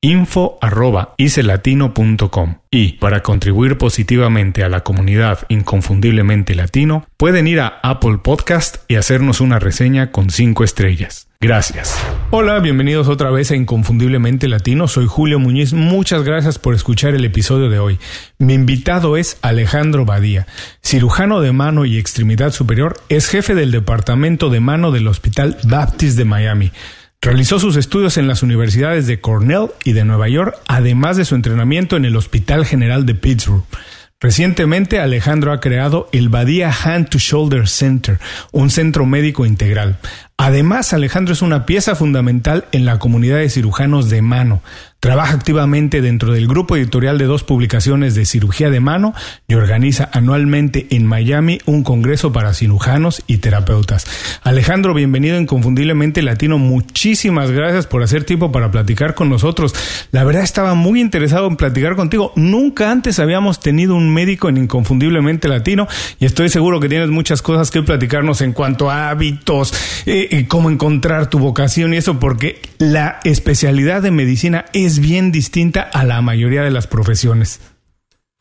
info.icelatino.com y para contribuir positivamente a la comunidad inconfundiblemente latino pueden ir a Apple Podcast y hacernos una reseña con 5 estrellas. Gracias. Hola, bienvenidos otra vez a Inconfundiblemente Latino. Soy Julio Muñiz. Muchas gracias por escuchar el episodio de hoy. Mi invitado es Alejandro Badía, cirujano de mano y extremidad superior. Es jefe del departamento de mano del Hospital Baptist de Miami. Realizó sus estudios en las universidades de Cornell y de Nueva York, además de su entrenamiento en el Hospital General de Pittsburgh. Recientemente Alejandro ha creado el Badía Hand to Shoulder Center, un centro médico integral. Además, Alejandro es una pieza fundamental en la comunidad de cirujanos de mano. Trabaja activamente dentro del grupo editorial de dos publicaciones de cirugía de mano y organiza anualmente en Miami un congreso para cirujanos y terapeutas. Alejandro, bienvenido Inconfundiblemente Latino. Muchísimas gracias por hacer tiempo para platicar con nosotros. La verdad estaba muy interesado en platicar contigo. Nunca antes habíamos tenido un médico en Inconfundiblemente Latino y estoy seguro que tienes muchas cosas que platicarnos en cuanto a hábitos, eh, cómo encontrar tu vocación y eso, porque la especialidad de medicina es bien distinta a la mayoría de las profesiones.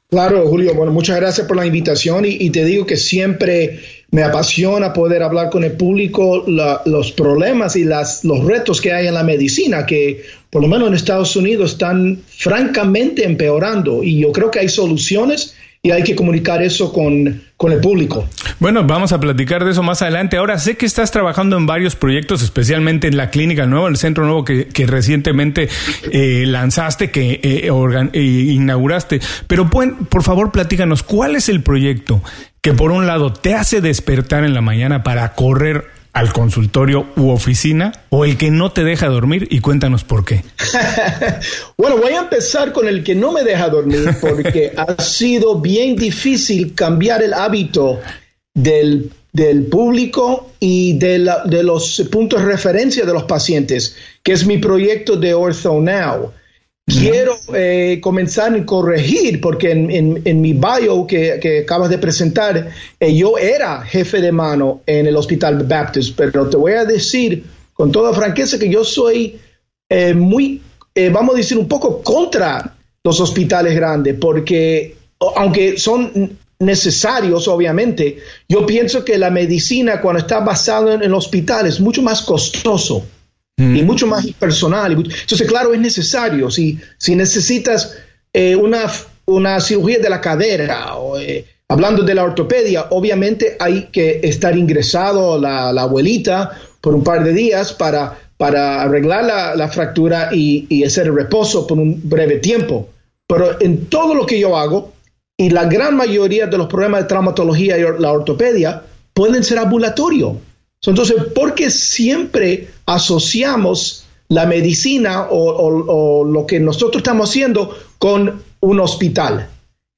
Claro, Julio. Bueno, muchas gracias por la invitación y, te digo que siempre me apasiona poder hablar con el público los problemas y las, los retos que hay en la medicina, que por lo menos en Estados Unidos están francamente empeorando y yo creo que hay soluciones y hay que comunicar eso con, con, el público. Bueno, vamos a platicar de eso más adelante. Ahora sé que estás trabajando en varios proyectos, especialmente en la clínica nueva, el centro nuevo que, recientemente eh, lanzaste, que eh, eh, inauguraste. Pero por favor, platícanos, ¿cuál es el proyecto que por un lado te hace despertar en la mañana para correr al consultorio u oficina o el que no te deja dormir y cuéntanos por qué. bueno, voy a empezar con el que no me deja dormir porque ha sido bien difícil cambiar el hábito del, público y de, de, los puntos de referencia de los pacientes, que es mi proyecto de Ortho Now. Quiero eh, comenzar a corregir, porque en, mi bio que, acabas de presentar, eh, yo era jefe de mano en el Hospital Baptist, pero te voy a decir con toda franqueza que yo soy eh, muy, vamos a decir, un poco contra los hospitales grandes, porque aunque son necesarios, obviamente, yo pienso que la medicina cuando está basada en el hospital es mucho más costoso y mm. mucho más personal. Entonces, claro, es necesario. Si, si necesitas eh, una, una cirugía de la cadera, o, eh, hablando de la ortopedia, obviamente hay que estar ingresado la, la abuelita por un par de días para, para arreglar la, la fractura y, y, hacer el reposo por un breve tiempo. Pero en todo lo que yo hago, y la gran mayoría de los problemas de traumatología y la ortopedia pueden ser ambulatorios. Entonces, ¿por qué siempre asociamos la medicina o, lo que nosotros estamos haciendo con un hospital?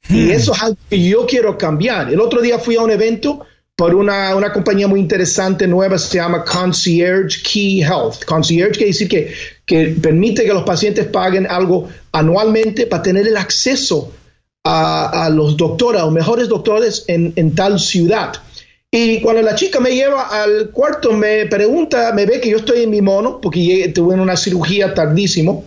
Y hmm. eso es algo que yo quiero cambiar. El otro día fui a un evento por una, compañía muy interesante nueva, se llama Concierge Key Health. Concierge quiere decir que, que permite que los pacientes paguen algo anualmente para tener el acceso a, los doctores, a los mejores doctores en, en tal ciudad. Y cuando la chica me lleva al cuarto, me pregunta, me ve que yo estoy en mi mono, porque tuve una cirugía tardísimo,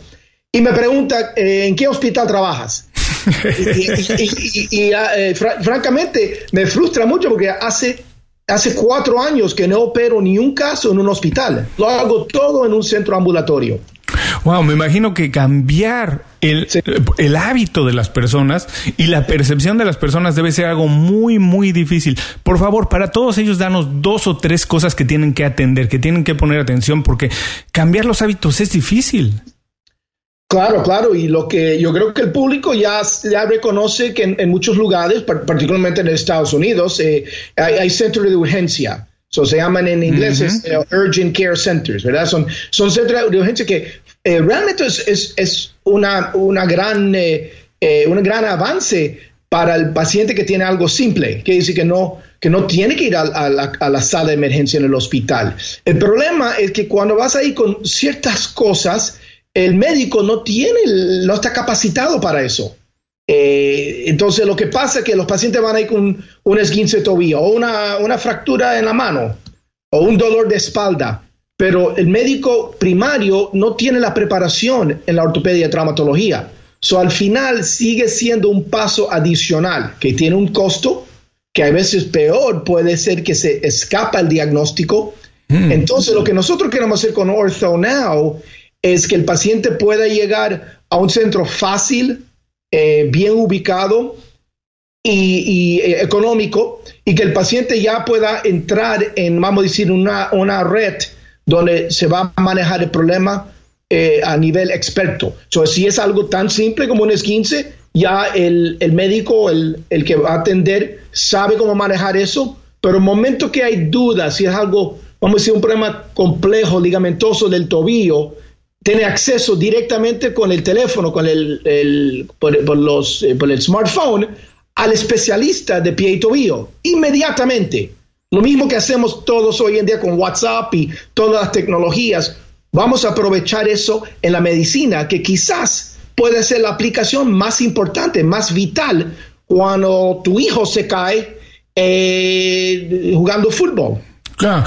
y me pregunta, eh, ¿en qué hospital trabajas? y, ah, eh, francamente me frustra mucho porque hace, hace cuatro años que no opero ni un caso en un hospital. Lo hago todo en un centro ambulatorio. Wow, me imagino que cambiar el, el, hábito de las personas y la percepción de las personas debe ser algo muy, muy difícil. Por favor, para todos ellos, danos dos o tres cosas que tienen que atender, que tienen que poner atención, porque cambiar los hábitos es difícil. Claro, claro, y lo que yo creo que el público ya, ya reconoce que en, muchos lugares, particularmente en Estados Unidos, eh, hay, centros de urgencia. So, se llaman en inglés eh, urgent care centers, ¿verdad? Son, son centros de urgencia que eh, realmente es, es, una, una gran, un gran avance para el paciente que tiene algo simple, que dice que no, que no tiene que ir a, la, a, la, sala de emergencia en el hospital. El problema es que cuando vas ahí con ciertas cosas, el médico no tiene, no está capacitado para eso. Eh, entonces lo que pasa es que los pacientes van ahí con un esguince de tobillo o una, una fractura en la mano o un dolor de espalda, pero el médico primario no tiene la preparación en la ortopedia y traumatología. So, al final sigue siendo un paso adicional que tiene un costo, que a veces peor puede ser que se escapa el diagnóstico. Mm. Entonces, lo que nosotros queremos hacer con Ortho Now es que el paciente pueda llegar a un centro fácil, eh, bien ubicado y, eh, económico, y que el paciente ya pueda entrar en, vamos a decir, una, una red donde se va a manejar el problema eh, a nivel experto. So, si es algo tan simple como un esguince, ya el, médico, el, que va a atender, sabe cómo manejar eso, pero el momento que hay dudas, si es algo, vamos a decir, un problema complejo, ligamentoso del tobillo, tiene acceso directamente con el teléfono, con el, eh, por el smartphone, al especialista de pie y tobillo, inmediatamente. Lo mismo que hacemos todos hoy en día con WhatsApp y todas las tecnologías, vamos a aprovechar eso en la medicina, que quizás puede ser la aplicación más importante, más vital, cuando tu hijo se cae eh, jugando fútbol. Claro.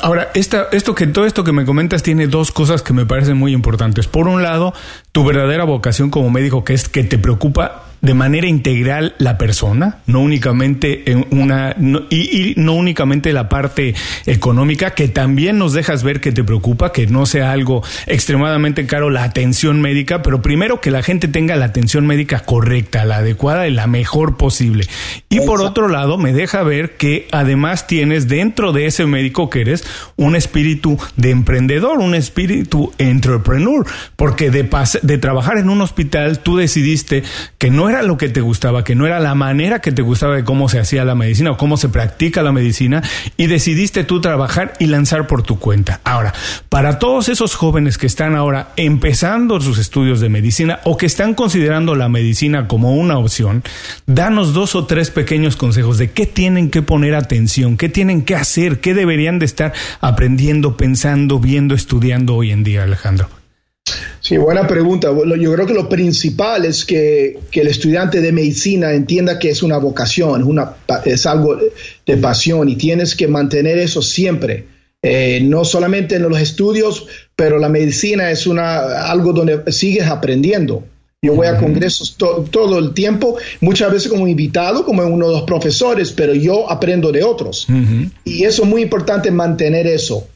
Ahora, esta, esto que todo esto que me comentas tiene dos cosas que me parecen muy importantes. Por un lado, tu verdadera vocación como médico, que es que te preocupa de manera integral la persona, no únicamente en una y, no únicamente la parte económica, que también nos dejas ver que te preocupa, que no sea algo extremadamente caro la atención médica, pero primero que la gente tenga la atención médica correcta, la adecuada y la mejor posible. Y por otro lado, me deja ver que además tienes dentro de ese médico que eres un espíritu de emprendedor, un espíritu entrepreneur, porque de, de trabajar en un hospital tú decidiste que no era lo que te gustaba, que no era la manera que te gustaba de cómo se hacía la medicina o cómo se practica la medicina y decidiste tú trabajar y lanzar por tu cuenta. Ahora, para todos esos jóvenes que están ahora empezando sus estudios de medicina o que están considerando la medicina como una opción, danos dos o tres pequeños consejos de qué tienen que poner atención, qué tienen que hacer, qué deberían de estar aprendiendo, pensando, viendo, estudiando hoy en día, Alejandro. Sí, buena pregunta. Yo creo que lo principal es que, el estudiante de medicina entienda que es una vocación, es, una, es algo de pasión y tienes que mantener eso siempre. Eh, no solamente en los estudios, pero la medicina es una, algo donde sigues aprendiendo. Yo voy a congresos todo el tiempo, muchas veces como invitado, como uno de los profesores, pero yo aprendo de otros. Y eso es muy importante mantener eso.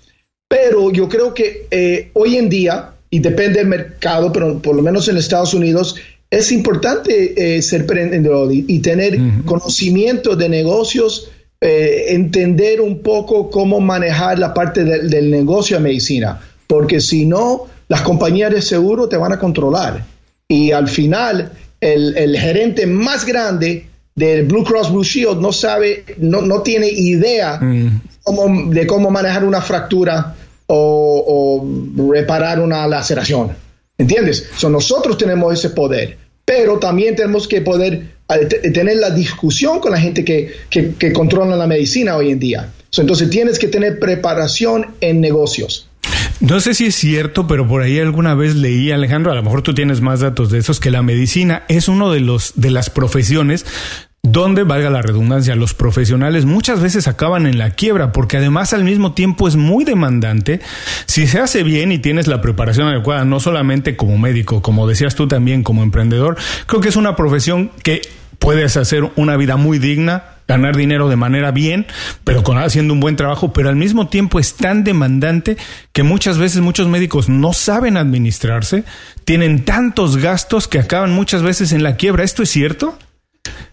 Pero yo creo que eh, hoy en día, y depende del mercado, pero por lo menos en Estados Unidos, es importante eh, ser emprendedor y, tener conocimiento de negocios, eh, entender un poco cómo manejar la parte del negocio de medicina, porque si no, las compañías de seguro te van a controlar. Y al final, el, gerente más grande del Blue Cross Blue Shield no sabe, no, no tiene idea de cómo manejar una fractura o, reparar una laceración. ¿Entiendes? So, nosotros tenemos ese poder, pero también tenemos que poder tener la discusión con la gente que, que, controla la medicina hoy en día. entonces tienes que tener preparación en negocios. No sé si es cierto, pero por ahí alguna vez leí, Alejandro, a lo mejor tú tienes más datos de esos, que la medicina es uno de los de las profesiones donde, valga la redundancia, los profesionales muchas veces acaban en la quiebra, porque además al mismo tiempo es muy demandante. Si se hace bien y tienes la preparación adecuada, no solamente como médico, como decías tú también como emprendedor, creo que es una profesión que puedes hacer una vida muy digna, ganar dinero de manera bien, pero con haciendo un buen trabajo, pero al mismo tiempo es tan demandante que muchas veces muchos médicos no saben administrarse, tienen tantos gastos que acaban muchas veces en la quiebra. ¿Esto es cierto?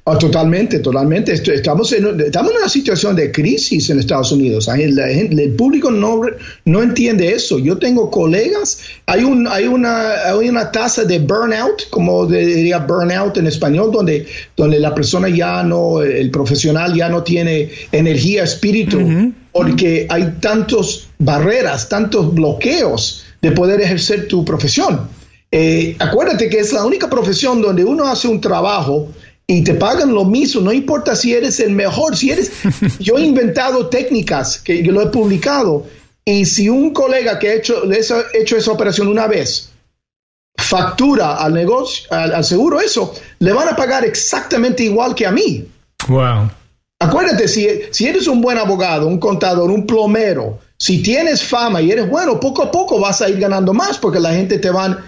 Oh, totalmente, totalmente. Estamos en, estamos en una situación de crisis en Estados Unidos. El, público no, no entiende eso. Yo tengo colegas, hay, un, hay, una, hay una tasa de burnout, como diría burnout en español, donde, donde la persona ya no, el profesional ya no tiene energía, espíritu, porque hay tantas barreras, tantos bloqueos de poder ejercer tu profesión. Eh, acuérdate que es la única profesión donde uno hace un trabajo y te pagan lo mismo, no importa si eres el mejor, si eres, yo he inventado técnicas que yo lo he publicado y si un colega que ha hecho, ha hecho esa operación una vez factura al negocio, al, seguro eso, le van a pagar exactamente igual que a mí. Wow. Acuérdate, si, si eres un buen abogado, un contador, un plomero, si tienes fama y eres bueno, poco a poco vas a ir ganando más porque la gente te van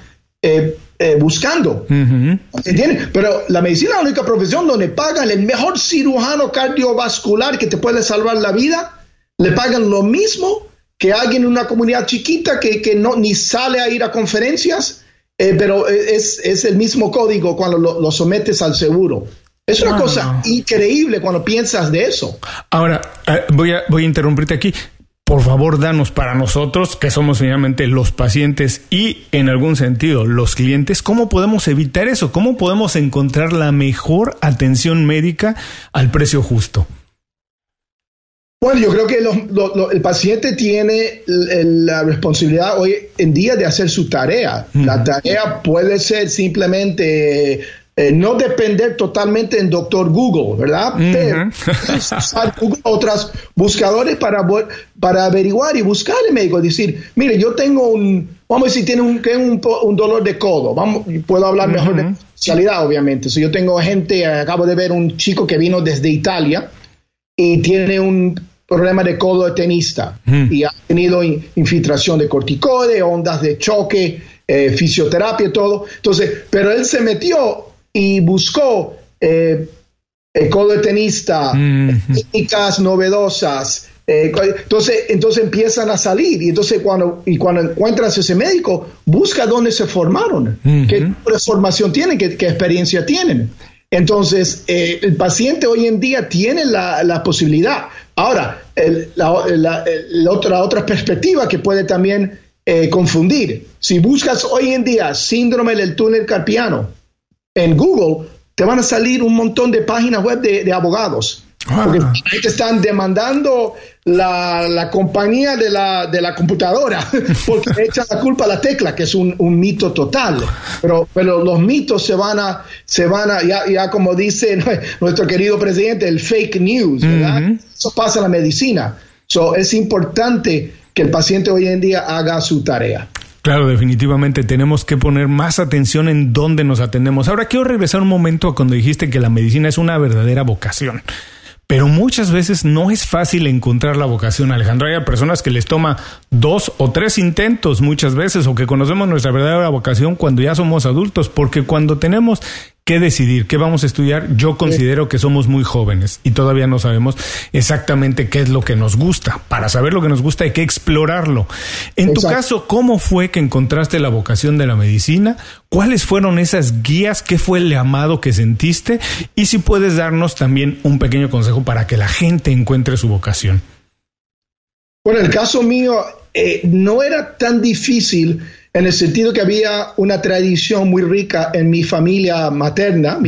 eh, eh, buscando. Pero la medicina es la única profesión donde pagan el mejor cirujano cardiovascular que te puede salvar la vida, le pagan lo mismo que alguien en una comunidad chiquita que, que no ni sale a ir a conferencias, eh, pero es, es, el mismo código cuando lo, sometes al seguro. Es una cosa increíble cuando piensas de eso. Ahora, voy a, voy a interrumpirte aquí por favor danos para nosotros, que somos finalmente los pacientes y en algún sentido los clientes, cómo podemos evitar eso, cómo podemos encontrar la mejor atención médica al precio justo. Bueno, yo creo que el paciente tiene la responsabilidad hoy en día de hacer su tarea. La tarea puede ser simplemente eh, no depender totalmente en doctor Google, ¿verdad? Pero usar Google, otros buscadores para, para averiguar y buscar el médico. decir, mire, yo tengo un, vamos a decir, tiene un, un, un dolor de codo. Vamos, puedo hablar mejor de especialidad, obviamente. Si yo tengo gente, acabo de ver un chico que vino desde Italia y tiene un problema de codo de tenista y ha tenido infiltración de corticoide, ondas de choque, eh, fisioterapia y todo. Entonces, pero él se metió y buscó eh, el codo de tenista, técnicas novedosas. Eh, entonces, entonces empiezan a salir y entonces cuando, y cuando encuentras ese médico, busca dónde se formaron, qué formación tienen, qué, experiencia tienen. Entonces, eh, el paciente hoy en día tiene la, posibilidad. Ahora, la, otra, otra perspectiva que puede también confundir, si buscas hoy en día síndrome del túnel carpiano, en Google, te van a salir un montón de páginas web de, abogados. Ah. Porque están demandando la, compañía de la, de la computadora porque echan la culpa a la tecla, que es un, mito total. Pero, pero los mitos se van a, se van a ya, como dice nuestro querido presidente, el fake news, Eso pasa en la medicina. So, es importante que el paciente hoy en día haga su tarea. Claro, definitivamente tenemos que poner más atención en dónde nos atendemos. Ahora quiero regresar un momento a cuando dijiste que la medicina es una verdadera vocación. Pero muchas veces no es fácil encontrar la vocación, Alejandro. Hay personas que les toma dos o tres intentos muchas veces o que conocemos nuestra verdadera vocación cuando ya somos adultos, porque cuando tenemos qué decidir, qué vamos a estudiar, yo considero que somos muy jóvenes y todavía no sabemos exactamente qué es lo que nos gusta. Para saber lo que nos gusta hay que explorarlo. En tu caso, ¿cómo fue que encontraste la vocación de la medicina? ¿Cuáles fueron esas guías? ¿Qué fue el llamado que sentiste? Y si puedes darnos también un pequeño consejo para que la gente encuentre su vocación. Bueno, el caso mío eh, no era tan difícil en el sentido que había una tradición muy rica en mi familia materna,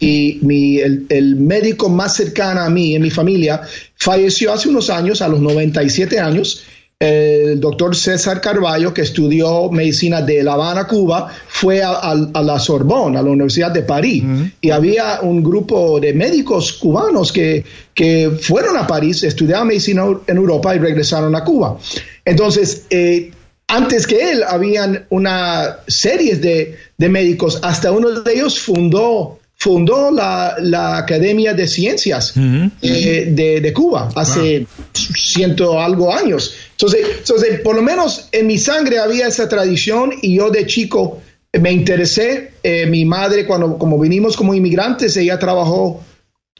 y mi, el, médico más cercano a mí en mi familia falleció hace unos años, a los 97 años. El doctor César Carballo, que estudió medicina de La Habana, Cuba, fue a, la Sorbonne, a la Universidad de París, y había un grupo de médicos cubanos que, que fueron a París, estudiaron medicina en Europa y regresaron a Cuba. Entonces, eh, antes que él habían una serie de, médicos, hasta uno de ellos fundó, fundó la, la Academia de Ciencias eh, de, de, Cuba hace ciento algo años. Entonces, entonces, por lo menos en mi sangre había esa tradición y yo de chico me interesé. Eh, mi madre, cuando como vinimos como inmigrantes, ella trabajó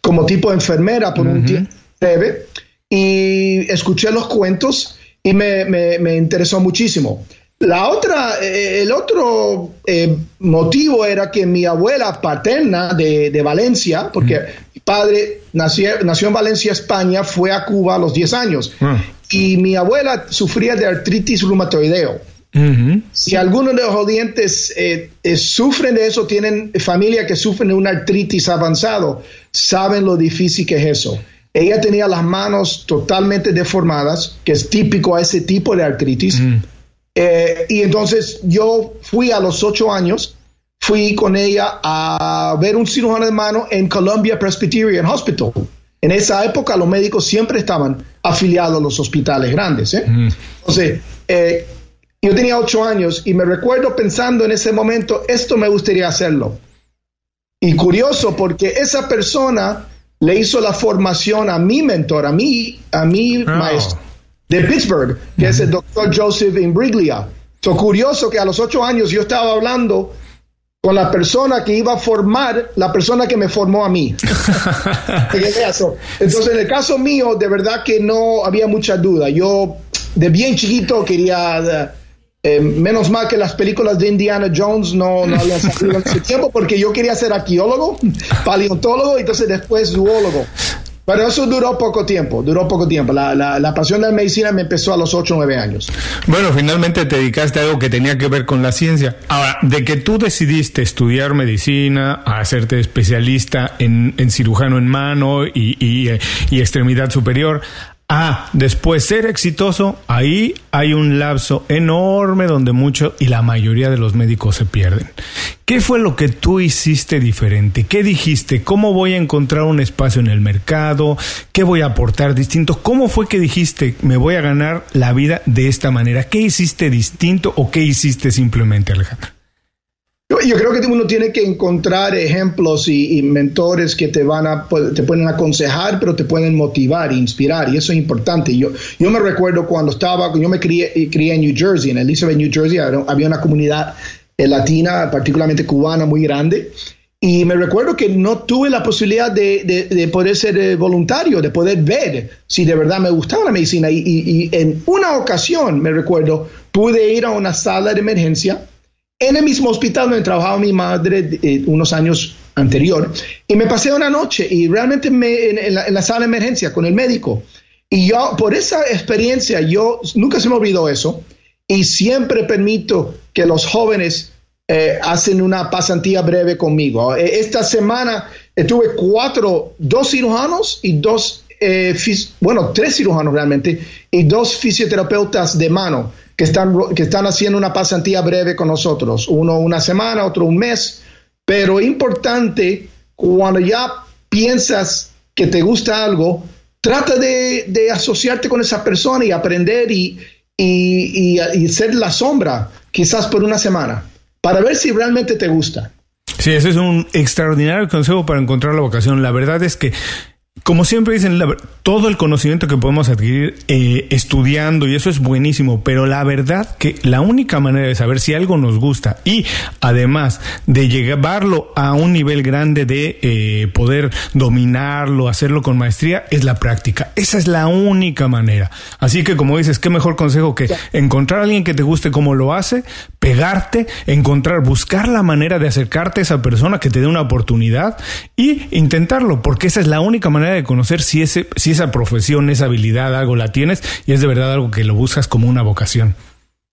como tipo de enfermera por un tiempo breve y escuché los cuentos y me, me, me interesó muchísimo. La otra, eh, el otro eh, motivo era que mi abuela paterna de, de Valencia, porque mi padre nació, nació, en Valencia, España, fue a Cuba a los 10 años. Ah. Y mi abuela sufría de artritis reumatoideo. Si algunos de los audientes eh, eh, sufren de eso, tienen familia que sufren de una artritis avanzado, saben lo difícil que es eso. Ella tenía las manos totalmente deformadas, que es típico a ese tipo de artritis. Eh, y entonces yo fui a los ocho años, fui con ella a ver un cirujano de mano en Columbia Presbyterian Hospital. En esa época los médicos siempre estaban afiliados a los hospitales grandes. Entonces, eh, yo tenía ocho años y me recuerdo pensando en ese momento, esto me gustaría hacerlo. Y curioso porque esa persona le hizo la formación a mi mentor, a mi, a mi oh. maestro de Pittsburgh, que es el doctor Joseph Imbriglia. So, curioso que a los ocho años yo estaba hablando con la persona que iba a formar, la persona que me formó a mí. Entonces, en el caso mío, de verdad que no había mucha duda. Yo, de bien chiquito, quería eh, menos mal que las películas de Indiana Jones no, no habían salido en ese tiempo porque yo quería ser arqueólogo, paleontólogo y entonces después zoólogo. Pero eso duró poco tiempo, duró poco tiempo. La, la, la, pasión de la medicina me empezó a los 8 o 9 años. Bueno, finalmente te dedicaste a algo que tenía que ver con la ciencia. Ahora, de que tú decidiste estudiar medicina, a hacerte especialista en, en cirujano en mano y, y, y extremidad superior, Ah, después ser exitoso, ahí hay un lapso enorme donde mucho y la mayoría de los médicos se pierden. ¿Qué fue lo que tú hiciste diferente? ¿Qué dijiste? ¿Cómo voy a encontrar un espacio en el mercado? ¿Qué voy a aportar distinto? ¿Cómo fue que dijiste me voy a ganar la vida de esta manera? ¿Qué hiciste distinto o qué hiciste simplemente, Alejandro? Yo creo que uno tiene que encontrar ejemplos y, mentores que te van a te pueden aconsejar, pero te pueden motivar, inspirar, y eso es importante. Yo, yo me recuerdo cuando estaba, yo me crié, crié en New Jersey, en Elizabeth, New Jersey, había una comunidad eh, latina, particularmente cubana, muy grande. Y me recuerdo que no tuve la posibilidad de, de, poder ser eh, voluntario, de poder ver si de verdad me gustaba la medicina. Y, y, y en una ocasión, me recuerdo, pude ir a una sala de emergencia en el mismo hospital donde trabajaba mi madre eh, unos años anterior y me pasé una noche y realmente me, en, la, sala de emergencia con el médico. Y yo, por esa experiencia, yo nunca se me olvidó eso y siempre permito que los jóvenes eh, hacen una pasantía breve conmigo. Eh, esta semana tuve cuatro, dos cirujanos y dos, bueno, tres cirujanos realmente y dos fisioterapeutas de mano que están, que están haciendo una pasantía breve con nosotros, uno una semana, otro un mes, pero importante, cuando ya piensas que te gusta algo, trata de, de asociarte con esa persona y aprender y, y, y, ser la sombra, quizás por una semana, para ver si realmente te gusta. Sí, ese es un extraordinario consejo para encontrar la vocación. La verdad es que como siempre dicen, todo el conocimiento que podemos adquirir eh, estudiando, y eso es buenísimo, pero la verdad que la única manera de saber si algo nos gusta y además de llevarlo a un nivel grande de eh, poder dominarlo, hacerlo con maestría, es la práctica. Esa es la única manera. Así que como dices, qué mejor consejo que encontrar a alguien que te guste como lo hace, pegarte, encontrar, buscar la manera de acercarte a esa persona que te dé una oportunidad y intentarlo, porque esa es la única manera de conocer si, ese, si esa profesión, esa habilidad, algo la tienes y es de verdad algo que lo buscas como una vocación.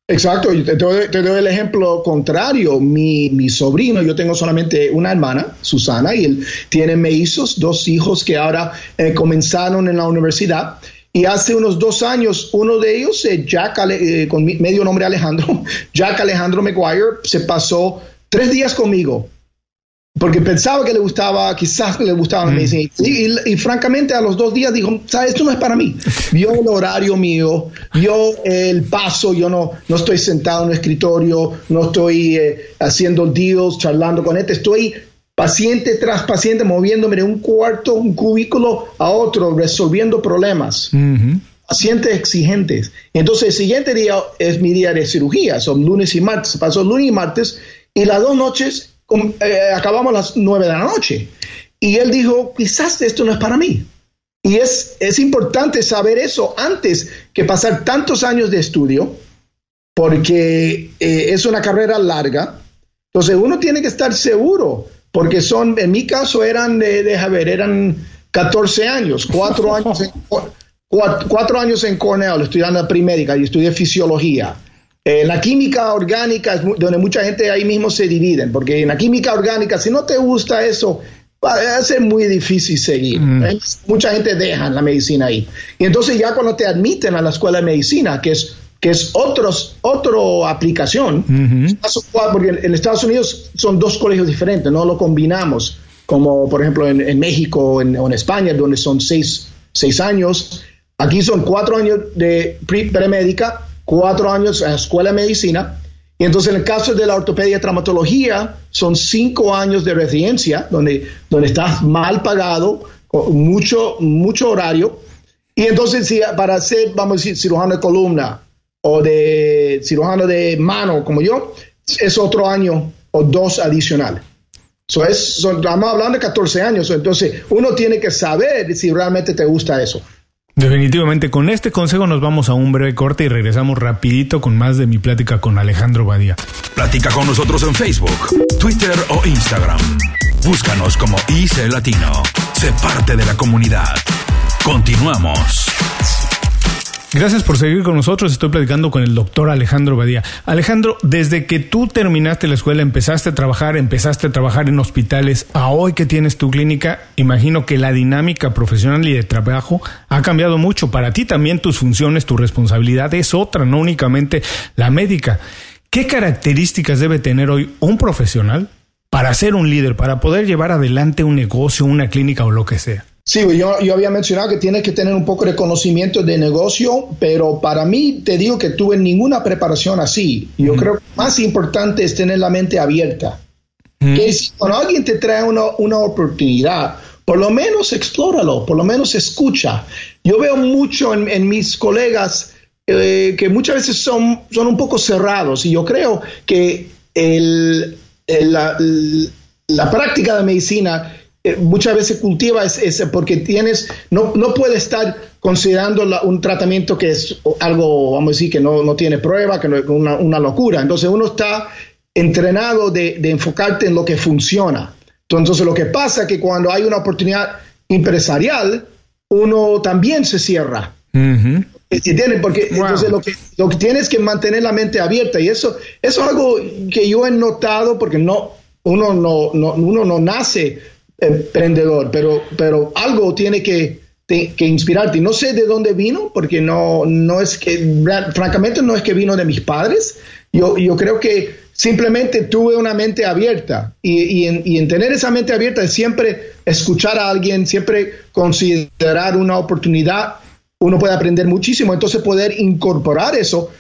Exacto, te doy, te doy el ejemplo contrario. Mi, mi, sobrino, yo tengo solamente una hermana, Susana, y él tiene mellizos, dos hijos que ahora eh, comenzaron en la universidad. Y hace unos dos años, uno de ellos, eh, Jack, eh, con medio nombre Alejandro, Jack Alejandro McGuire, se pasó tres días conmigo porque pensaba que le gustaba, quizás le gustaba la mm. medicina. Y, francamente a los dos días dijo, ¿sabes? Esto no es para mí. Vio el horario mío, vio el paso, yo no, no estoy sentado en un escritorio, no estoy eh, haciendo deals, charlando con este, estoy paciente tras paciente, moviéndome de un cuarto, un cubículo a otro, resolviendo problemas. Pacientes exigentes. Entonces, el siguiente día es mi día de cirugía, son lunes y martes. Pasó lunes y martes, y las dos noches eh, acabamos a las nueve de la noche. Y él dijo, quizás esto no es para mí. Y es, es importante saber eso antes que pasar tantos años de estudio, porque eh, es una carrera larga. Entonces uno tiene que estar seguro, porque son, en mi caso eran, de, deja ver, eran 14 años, cuatro años en, años en Cornell estudiando primédica y estudié fisiología. Eh, la química orgánica es donde mucha gente ahí mismo se dividen, porque en la química orgánica, si no te gusta eso, va a ser muy difícil seguir. Mm. Mucha gente deja la medicina ahí. Y entonces ya cuando te admiten a la escuela de medicina, que es que es otros, otra aplicación, porque en, Estados Unidos son dos colegios diferentes, no lo combinamos, como por ejemplo en, México o en, España, donde son seis, seis, años. Aquí son cuatro años de premédica, cuatro años en la escuela de medicina, y entonces en el caso de la ortopedia y traumatología, son cinco años de residencia, donde, donde estás mal pagado, mucho, mucho horario. Y entonces si para ser, vamos a decir, cirujano de columna o de cirujano de mano como yo, es otro año o dos adicionales. So es, estamos hablando de 14 años, entonces uno tiene que saber si realmente te gusta eso. Definitivamente, con este consejo nos vamos a un breve corte y regresamos rapidito con más de mi plática con Alejandro Badía. Platica con nosotros en Facebook, Twitter o Instagram. Búscanos como IC Latino. Sé parte de la comunidad. Continuamos. Gracias por seguir con nosotros. Estoy platicando con el doctor Alejandro Badía. Alejandro, desde que tú terminaste la escuela, empezaste a trabajar, empezaste a trabajar en hospitales, a hoy que tienes tu clínica, imagino que la dinámica profesional y de trabajo ha cambiado mucho. Para ti también tus funciones, tu responsabilidad es otra, no únicamente la médica. ¿Qué características debe tener hoy un profesional para ser un líder, para poder llevar adelante un negocio, una clínica o lo que sea? Sí, yo, yo había mencionado que tienes que tener un poco de conocimiento de negocio, pero para mí te digo que tuve ninguna preparación así. Yo creo que más importante es tener la mente abierta. Que si cuando alguien te trae una, una oportunidad, por lo menos explóralo, por lo menos escucha. Yo veo mucho en, en mis colegas eh, que muchas veces son, son un poco cerrados y yo creo que el, la, la práctica de medicina eh, muchas veces cultiva es, porque tienes, no, no puede estar considerando un tratamiento que es algo, vamos a decir, que no, no tiene prueba, que no es una, una, locura. Entonces uno está entrenado de, de, enfocarte en lo que funciona. Entonces lo que pasa es que cuando hay una oportunidad empresarial, uno también se cierra. Porque entonces lo que, lo que tienes que mantener la mente abierta y eso, eso es algo que yo he notado porque no, uno no, no, uno no nace emprendedor, pero, pero algo tiene que, que inspirarte. No sé de dónde vino, porque no, no es que, francamente, no es que vino de mis padres. Yo, yo creo que simplemente tuve una mente abierta y, y, en, y en tener esa mente abierta es siempre escuchar a alguien, siempre considerar una oportunidad, uno puede aprender muchísimo, entonces poder incorporar eso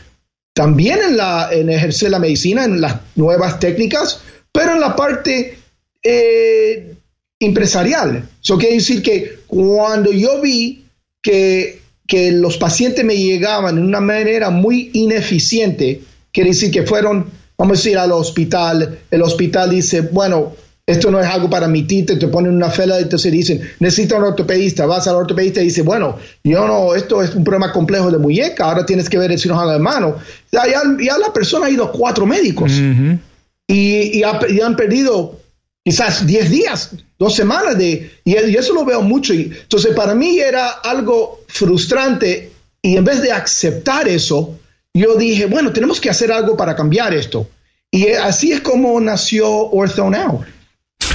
también en, la, en ejercer la medicina, en las nuevas técnicas, pero en la parte eh, empresarial. Eso quiere decir que cuando yo vi que, que los pacientes me llegaban de una manera muy ineficiente, quiere decir que fueron, vamos a decir, al hospital, el hospital dice, bueno, esto no es algo para mi tita, te ponen una fila, entonces dicen, necesito un ortopedista, vas al ortopedista y dice, bueno, yo no, esto es un problema complejo de muñeca, ahora tienes que ver el cirujano de mano. Ya, ya, la persona ha ido a cuatro médicos y, y, y han perdido quizás 10 días, dos semanas de, y, eso lo veo mucho. Y, entonces para mí era algo frustrante y en vez de aceptar eso, yo dije, bueno, tenemos que hacer algo para cambiar esto. Y así es como nació Ortho Now.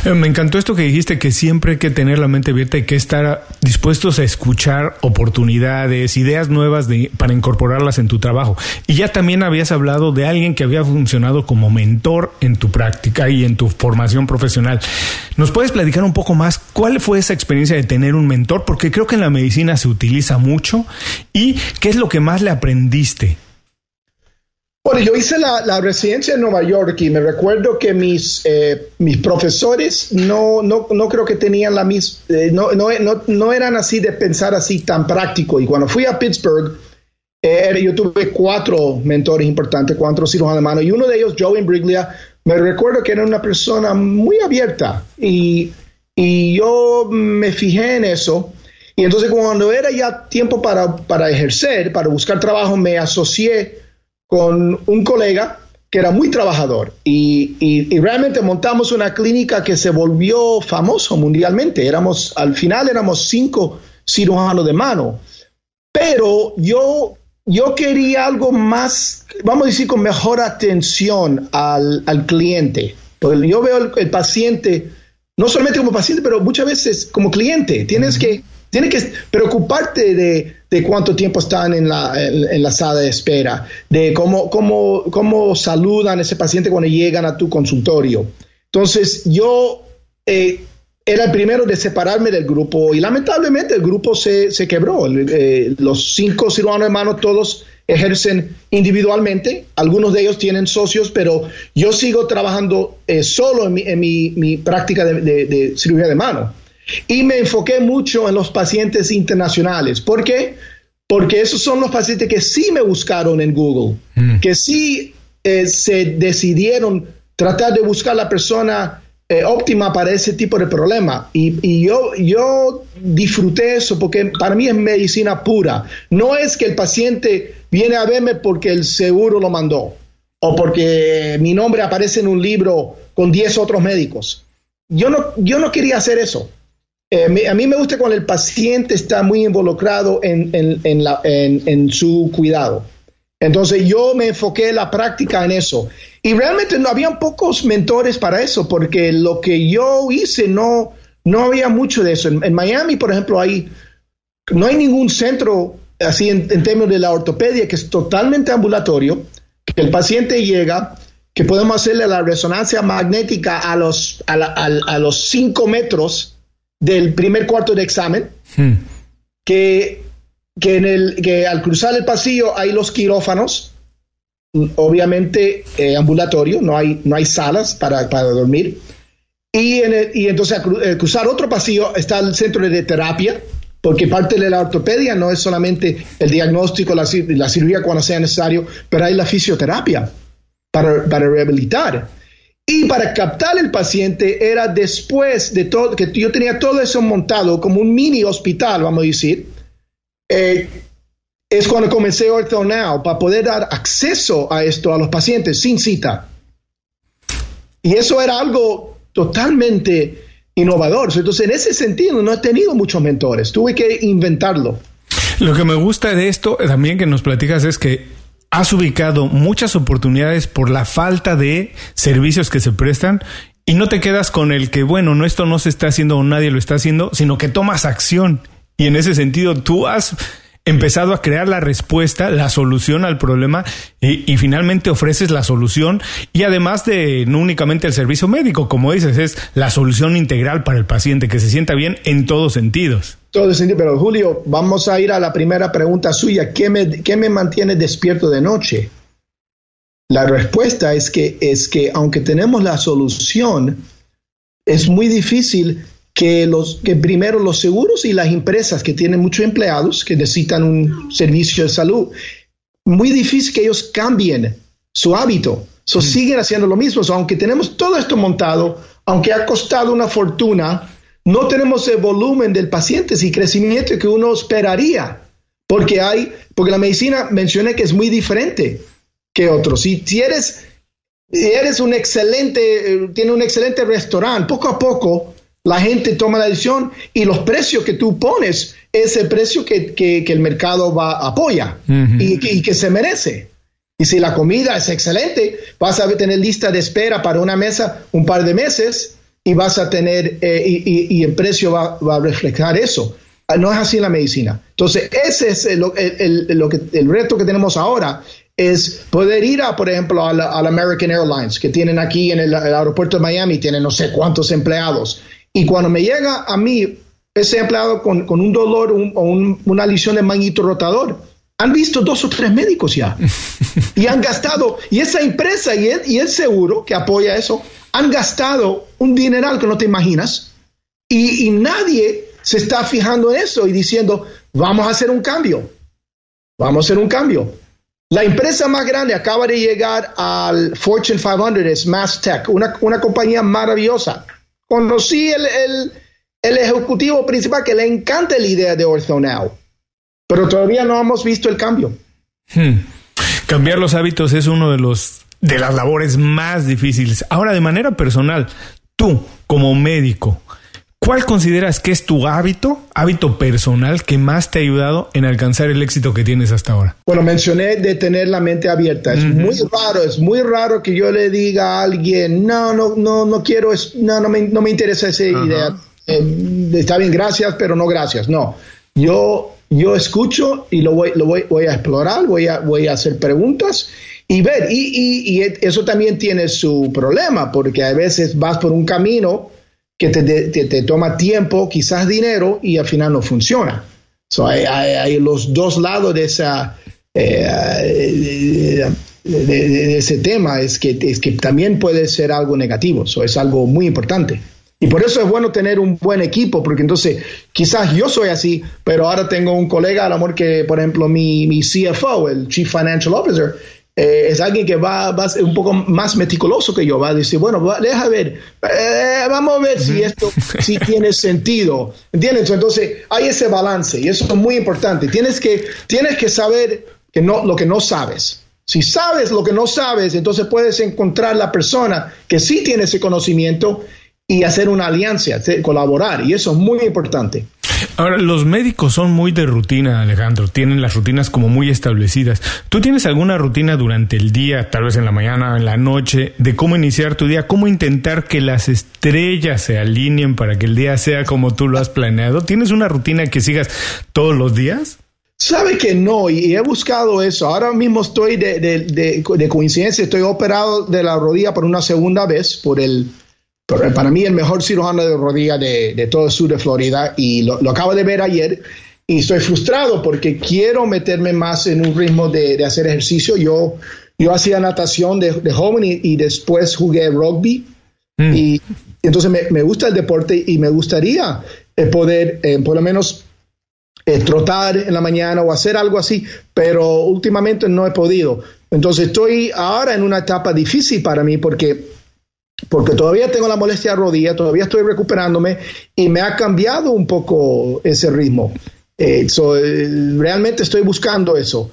Eh, me encantó esto que dijiste, que siempre hay que tener la mente abierta y que estar dispuestos a escuchar oportunidades, ideas nuevas para incorporarlas en tu trabajo. Y ya también habías hablado de alguien que había funcionado como mentor en tu práctica y en tu formación profesional. ¿Nos puedes platicar un poco más cuál fue esa experiencia de tener un mentor? Porque creo que en la medicina se utiliza mucho. ¿Y qué es lo que más le aprendiste? Bueno, yo hice la, residencia en Nueva York y me recuerdo que mis, eh, mis profesores no, no, no, creo que tenían la misma, eh, no, no, eran así de pensar así tan práctico. Y cuando fui a Pittsburgh, eh, yo tuve cuatro mentores importantes, cuatro cirujanos de mano, y uno de ellos, Joe Imbriglia, me recuerdo que era una persona muy abierta y, y yo me fijé en eso. Y entonces cuando era ya tiempo para, para ejercer, para buscar trabajo, me asocié con un colega que era muy trabajador y, realmente montamos una clínica que se volvió famoso mundialmente. Éramos, al final éramos cinco cirujanos de mano, pero yo, yo quería algo más, vamos a decir, con mejor atención al, cliente. Porque yo veo el, paciente, no solamente como paciente, pero muchas veces como cliente. Tienes que Tienes que preocuparte de, de cuánto tiempo están en la, en, la, sala de espera, de cómo, cómo, cómo saludan a ese paciente cuando llegan a tu consultorio. Entonces, yo eh, era el primero de separarme del grupo y lamentablemente el grupo se, se quebró. Eh, los cinco cirujanos hermanos todos ejercen individualmente, algunos de ellos tienen socios, pero yo sigo trabajando eh, solo en, mi, en mi, mi práctica de, de cirugía de mano. Y me enfoqué mucho en los pacientes internacionales. ¿Por qué? Porque esos son los pacientes que sí me buscaron en Google, mm. que sí eh, se decidieron tratar de buscar la persona eh, óptima para ese tipo de problema. Y, yo, yo disfruté eso porque para mí es medicina pura. No es que el paciente viene a verme porque el seguro lo mandó o porque mi nombre aparece en un libro con 10 otros médicos. Yo no, yo no quería hacer eso. Eh, a mí me gusta cuando el paciente está muy involucrado en, su cuidado. Entonces yo me enfoqué la práctica en eso. Y realmente no había pocos mentores para eso, porque lo que yo hice no, no había mucho de eso. En, Miami, por ejemplo, hay, no hay ningún centro así en, términos de la ortopedia que es totalmente ambulatorio, que el paciente llega, que podemos hacerle la resonancia magnética a los, a los cinco metros del primer cuarto de examen, hmm. que, que, en el, que al cruzar el pasillo hay los quirófanos, obviamente eh, ambulatorio, no hay, no hay salas para, para dormir. Y, en y entonces al eh, cruzar otro pasillo está el centro de terapia, porque parte de la ortopedia no es solamente el diagnóstico, la, la cirugía cuando sea necesario, pero hay la fisioterapia para, para rehabilitar. Y para captar el paciente era después de todo, que yo tenía todo eso montado como un mini hospital, vamos a decir, eh, es cuando comencé Now para poder dar acceso a esto a los pacientes sin cita. Y eso era algo totalmente innovador. Entonces, en ese sentido, no he tenido muchos mentores, tuve que inventarlo. Lo que me gusta de esto también que nos platicas es que has ubicado muchas oportunidades por la falta de servicios que se prestan y no te quedas con el que, bueno, no, esto no se está haciendo o nadie lo está haciendo, sino que tomas acción. Y en ese sentido, tú has empezado a crear la respuesta, la solución al problema y, finalmente ofreces la solución y además de no únicamente el servicio médico, como dices, es la solución integral para el paciente, que se sienta bien en todos sentidos. Todo sentido, pero Julio, vamos a ir a la primera pregunta suya, ¿qué me, qué me mantiene despierto de noche? La respuesta es que, es que aunque tenemos la solución, es muy difícil que, los, que primero los seguros y las empresas que tienen muchos empleados que necesitan un servicio de salud, muy difícil que ellos cambien su hábito. So, mm. Siguen haciendo lo mismo. aunque tenemos todo esto montado, aunque ha costado una fortuna, no tenemos el volumen del paciente y crecimiento que uno esperaría. Porque hay, porque la medicina mencioné que es muy diferente que otros. Si, si eres, eres un excelente, eh, tiene un excelente restaurante, poco a poco la gente toma la decisión y los precios que tú pones es el precio que, el mercado va apoya y, que se merece. Y si la comida es excelente, vas a tener lista de espera para una mesa un par de meses y vas a tener, eh, y, el precio va, a reflejar eso. Ah, no es así en la medicina. Entonces, ese es el, lo que, el reto que tenemos ahora, es poder ir a, por ejemplo, a la, American Airlines, que tienen aquí en el, aeropuerto de Miami, tienen no sé cuántos empleados, y cuando me llega a mí ese empleado con, un dolor o una lesión de manguito rotador, han visto dos o tres médicos ya y han gastado, y esa empresa y el, y el seguro que apoya eso, han gastado un dineral que no te imaginas y, y nadie se está fijando en eso y diciendo, vamos a hacer un cambio, vamos a hacer un cambio. La empresa más grande acaba de llegar al Fortune 500, es Mass Tech, una, una compañía maravillosa. Conocí el, el, el, ejecutivo principal que le encanta la idea de OrthoNow, pero todavía no hemos visto el cambio. Hmm. Cambiar los hábitos es uno de los de las labores más difíciles. Ahora, de manera personal, tú como médico, ¿Cuál consideras que es tu hábito, hábito personal que más te ha ayudado en alcanzar el éxito que tienes hasta ahora? Bueno, mencioné de tener la mente abierta. Es muy raro, es muy raro que yo le diga a alguien, no, no, no, no quiero, no, no me, no me interesa esa idea. Eh, está bien, gracias, pero no gracias. No, yo, yo escucho y lo voy, lo voy, voy a explorar, voy a, voy a hacer preguntas y ver. Y, y, y eso también tiene su problema, porque a veces vas por un camino que te, toma tiempo, quizás dinero, y al final no funciona. hay, los dos lados de, esa, eh, de, ese tema, es que, es que también puede ser algo negativo, eso es algo muy importante. Y por eso es bueno tener un buen equipo, porque entonces quizás yo soy así, pero ahora tengo un colega, al amor que, por ejemplo, mi, mi CFO, el Chief Financial Officer, eh, es alguien que va, va, a ser un poco más meticuloso que yo, va a decir, bueno, deja ver, eh, vamos a ver si esto si tiene sentido, ¿entiendes? Entonces hay ese balance y eso es muy importante. Tienes que, tienes que saber que no, lo que no sabes. Si sabes lo que no sabes, entonces puedes encontrar la persona que sí tiene ese conocimiento y hacer una alianza, colaborar, y eso es muy importante. Ahora, los médicos son muy de rutina, Alejandro, tienen las rutinas como muy establecidas. ¿Tú tienes alguna rutina durante el día, tal vez en la mañana, en la noche, de cómo iniciar tu día, cómo intentar que las estrellas se alineen para que el día sea como tú lo has planeado? ¿Tienes una rutina que sigas todos los días? Sabe que no, y he buscado eso. Ahora mismo estoy de, de coincidencia, estoy operado de la rodilla por una segunda vez por el para mí el mejor cirujano de rodilla de, todo el sur de Florida y lo, acabo de ver ayer y estoy frustrado porque quiero meterme más en un ritmo de, hacer ejercicio. Yo, yo hacía natación de, joven y, después jugué rugby mm. y, entonces me, gusta el deporte y me gustaría eh, poder eh, por lo menos eh, trotar en la mañana o hacer algo así, pero últimamente no he podido. Entonces estoy ahora en una etapa difícil para mí porque porque todavía tengo la molestia de rodilla, todavía estoy recuperándome y me ha cambiado un poco ese ritmo. Eh, eh, realmente estoy buscando eso.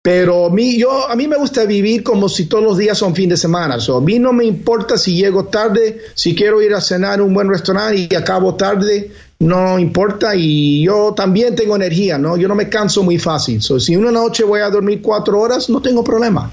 Pero a mí, yo, a mí me gusta vivir como si todos los días son fin de semana. a mí no me importa si llego tarde, si quiero ir a cenar en un buen restaurante y acabo tarde, no importa. Y yo también tengo energía, ¿no? Yo no me canso muy fácil. si una noche voy a dormir cuatro horas, no tengo problema.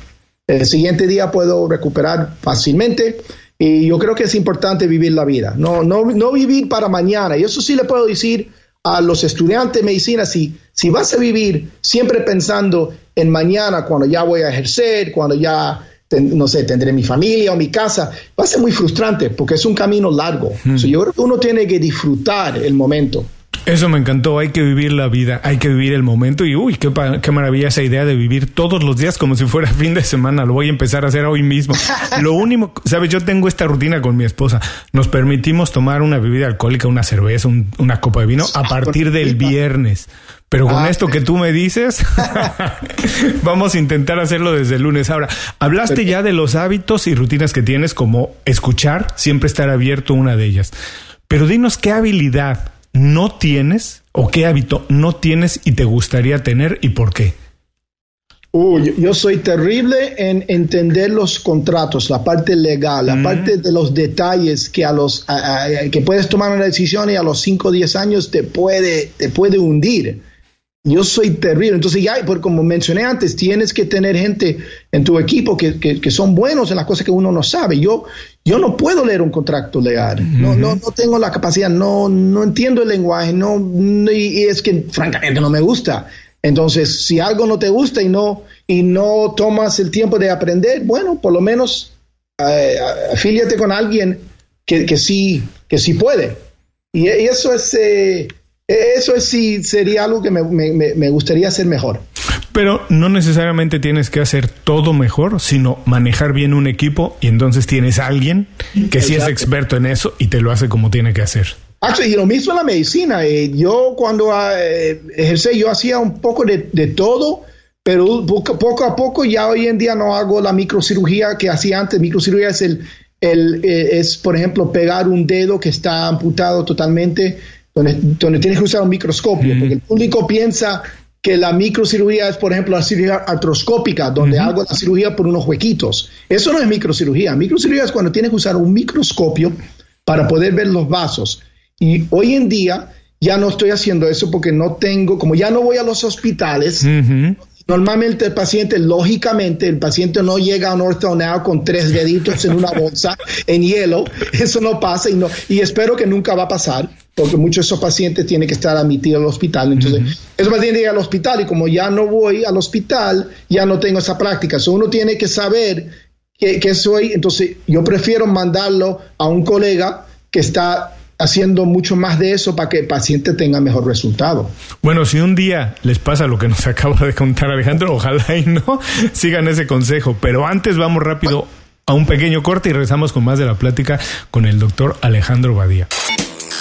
El siguiente día puedo recuperar fácilmente. Y yo creo que es importante vivir la vida, no, no, no vivir para mañana. Y eso sí le puedo decir a los estudiantes de medicina, si, si vas a vivir siempre pensando en mañana, cuando ya voy a ejercer, cuando ya, no sé, tendré mi familia o mi casa, va a ser muy frustrante porque es un camino largo. Hmm. yo creo que uno tiene que disfrutar el momento. Eso me encantó, hay que vivir la vida, hay que vivir el momento y uy, qué, qué, maravilla esa idea de vivir todos los días como si fuera fin de semana, lo voy a empezar a hacer hoy mismo. Lo único, sabes, yo tengo esta rutina con mi esposa, nos permitimos tomar una bebida alcohólica, una cerveza, una copa de vino a partir del viernes. Pero con ah, esto que tú me dices, vamos a intentar hacerlo desde el lunes. Ahora, hablaste ya de los hábitos y rutinas que tienes como escuchar, siempre estar abierto una de ellas. Pero dinos qué habilidad no tienes o qué hábito no tienes y te gustaría tener y por qué? Uy, yo soy terrible en entender los contratos, la parte legal, la mm. parte de los detalles que a los que puedes tomar una decisión y a los 5 o 10 años te puede, te puede hundir. Yo soy terrible. Entonces, ya, por, como mencioné antes, tienes que tener gente en tu equipo que, que, son buenos en las cosas que uno no sabe. Yo, yo no puedo leer un contrato legal. no, no, no, tengo la capacidad, no, no entiendo el lenguaje, no, y, es que francamente no me gusta. Entonces, si algo no te gusta y no, y no tomas el tiempo de aprender, bueno, por lo menos eh, afíliate con alguien que, que, sí, que sí puede. Y, eso es... Eh, eso sí sería algo que me, gustaría hacer mejor. Pero no necesariamente tienes que hacer todo mejor, sino manejar bien un equipo y entonces tienes a alguien que sí es experto en eso y te lo hace como tiene que hacer. y lo mismo en la medicina. Eh, yo cuando eh, ejercí, yo hacía un poco de, todo, pero poco, a poco ya hoy en día no hago la microcirugía que hacía antes. Microcirugía es el, el eh, es por ejemplo pegar un dedo que está amputado totalmente, donde, donde tienes que usar un microscopio, porque el público piensa que la microcirugía es, por ejemplo, la cirugía artroscópica, donde hago la cirugía por unos huequitos. Eso no es microcirugía. Microcirugía es cuando tienes que usar un microscopio para poder ver los vasos. Y hoy en día ya no estoy haciendo eso porque no tengo, como ya no voy a los hospitales, Normalmente el paciente, lógicamente, el paciente no llega a un ortodontia con tres deditos en una bolsa en hielo. Eso no pasa y, no, y espero que nunca va a pasar, porque muchos de esos pacientes tienen que estar admitidos al hospital. Entonces, uh esos pacientes llegan al hospital y como ya no voy al hospital, ya no tengo esa práctica. So, uno tiene que saber que, que soy, entonces yo prefiero mandarlo a un colega que está haciendo mucho más de eso para que el paciente tenga mejor resultado. Bueno, si un día les pasa lo que nos acaba de contar Alejandro, ojalá y no sigan ese consejo, pero antes vamos rápido a un pequeño corte y regresamos con más de la plática con el doctor Alejandro Badía.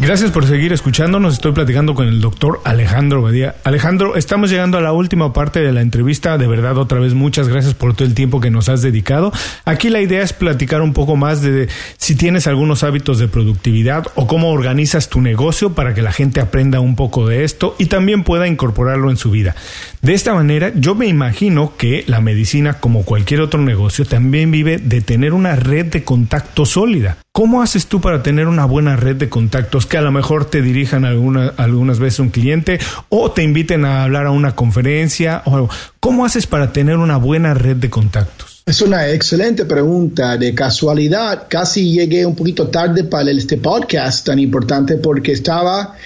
Gracias por seguir escuchándonos. Estoy platicando con el doctor Alejandro Badía. Alejandro, estamos llegando a la última parte de la entrevista. De verdad, otra vez, muchas gracias por todo el tiempo que nos has dedicado. Aquí la idea es platicar un poco más de si tienes algunos hábitos de productividad o cómo organizas tu negocio para que la gente aprenda un poco de esto y también pueda incorporarlo en su vida. De esta manera, yo me imagino que la medicina, como cualquier otro negocio, también vive de tener una red de contacto sólida. ¿Cómo haces tú para tener una buena red de contactos que a lo mejor te dirijan alguna, algunas veces un cliente o te inviten a hablar a una conferencia? O, ¿Cómo haces para tener una buena red de contactos? Es una excelente pregunta. De casualidad, casi llegué un poquito tarde para este podcast tan importante porque estaba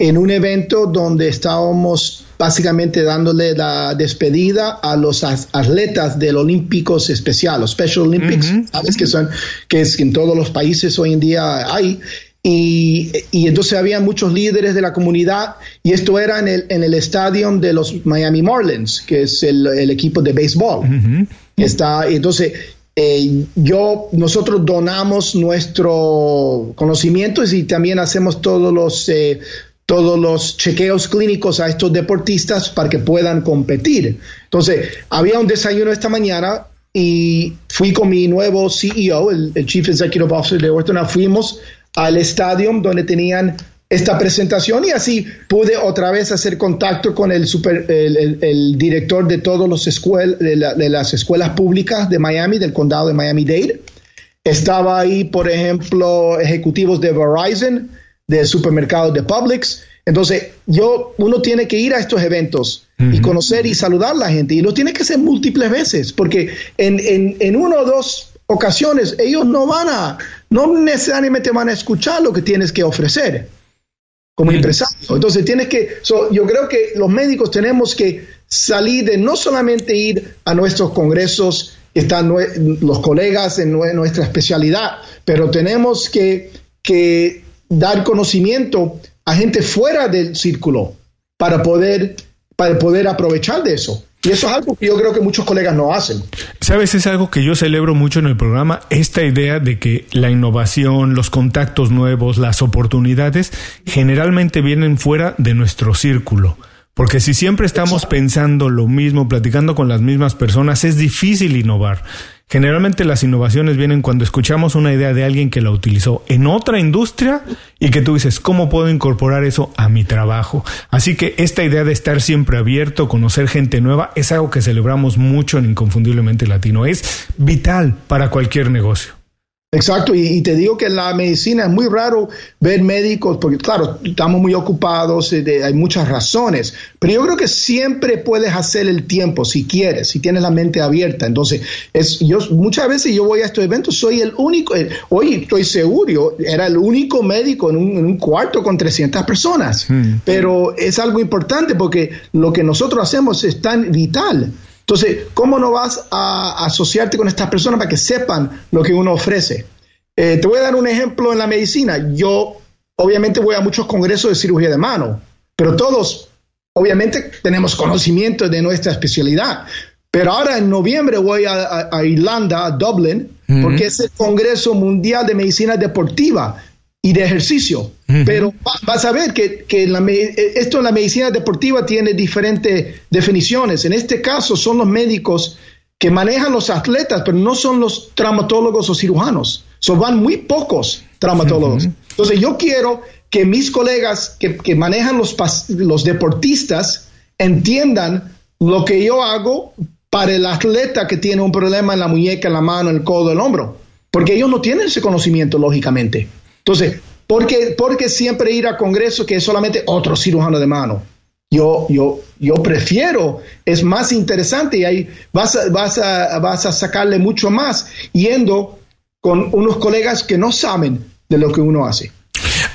en un evento donde estábamos básicamente dándole la despedida a los atletas del Olímpicos Especial, los Special Olympics, sabes que son, que es en todos los países hoy en día hay. Y, y, entonces había muchos líderes de la comunidad y esto era en el, en el estadio de los Miami Marlins, que es el, el equipo de béisbol. Está, entonces eh, yo, nosotros donamos nuestro conocimiento y también hacemos todos los eh, todos los chequeos clínicos a estos deportistas para que puedan competir. Entonces, había un desayuno esta mañana y fui con mi nuevo CEO, el, Chief Executive Officer de Ortona, fuimos al estadio donde tenían esta presentación y así pude otra vez hacer contacto con el, super, el, director de todos los escuelas de, de, las escuelas públicas de Miami, del condado de Miami-Dade. Estaba ahí, por ejemplo, ejecutivos de Verizon, de supermercados de Publix. Entonces, yo, uno tiene que ir a estos eventos y conocer y saludar a la gente. Y lo tiene que hacer múltiples veces, porque en, en, en una o dos ocasiones ellos no van a, no necesariamente van a escuchar lo que tienes que ofrecer como empresario. Entonces, tienes que, yo creo que los médicos tenemos que salir de no solamente ir a nuestros congresos, que están los colegas en nuestra especialidad, pero tenemos que, que dar conocimiento a gente fuera del círculo para poder, para poder aprovechar de eso. Y eso es algo que yo creo que muchos colegas no hacen. Sabes, es algo que yo celebro mucho en el programa, esta idea de que la innovación, los contactos nuevos, las oportunidades, generalmente vienen fuera de nuestro círculo. Porque si siempre estamos pensando lo mismo, platicando con las mismas personas, es difícil innovar. Generalmente las innovaciones vienen cuando escuchamos una idea de alguien que la utilizó en otra industria y que tú dices, ¿cómo puedo incorporar eso a mi trabajo? Así que esta idea de estar siempre abierto, conocer gente nueva, es algo que celebramos mucho en Inconfundiblemente Latino. Es vital para cualquier negocio. Exacto, y, te digo que en la medicina es muy raro ver médicos, porque claro, estamos muy ocupados, eh, hay muchas razones, pero yo creo que siempre puedes hacer el tiempo si quieres, si tienes la mente abierta. Entonces, es, yo muchas veces yo voy a estos eventos, soy el único, eh, hoy estoy seguro, era el único médico en un, cuarto con 300 personas, hmm. pero es algo importante porque lo que nosotros hacemos es tan vital Entonces, ¿cómo no vas a asociarte con estas personas para que sepan lo que uno ofrece? Eh, te voy a dar un ejemplo en la medicina. Yo, obviamente, voy a muchos congresos de cirugía de mano, pero todos, obviamente, tenemos conocimiento de nuestra especialidad. Pero ahora en noviembre voy a, Irlanda, a Dublin, porque es el Congreso Mundial de Medicina Deportiva y de ejercicio. Pero vas a ver que, esto en la medicina deportiva tiene diferentes definiciones. En este caso son los médicos que manejan los atletas, pero no son los traumatólogos o cirujanos. Son van muy pocos traumatólogos. Entonces yo quiero que mis colegas que, que manejan los, los deportistas entiendan lo que yo hago para el atleta que tiene un problema en la muñeca, en la mano, en el codo, en el hombro, porque ellos no tienen ese conocimiento, lógicamente. Entonces, ¿por qué, porque siempre ir a congreso que es solamente otro cirujano de mano? Yo, yo, yo prefiero, es más interesante y ahí vas a, vas, a, vas a sacarle mucho más yendo con unos colegas que no saben de lo que uno hace.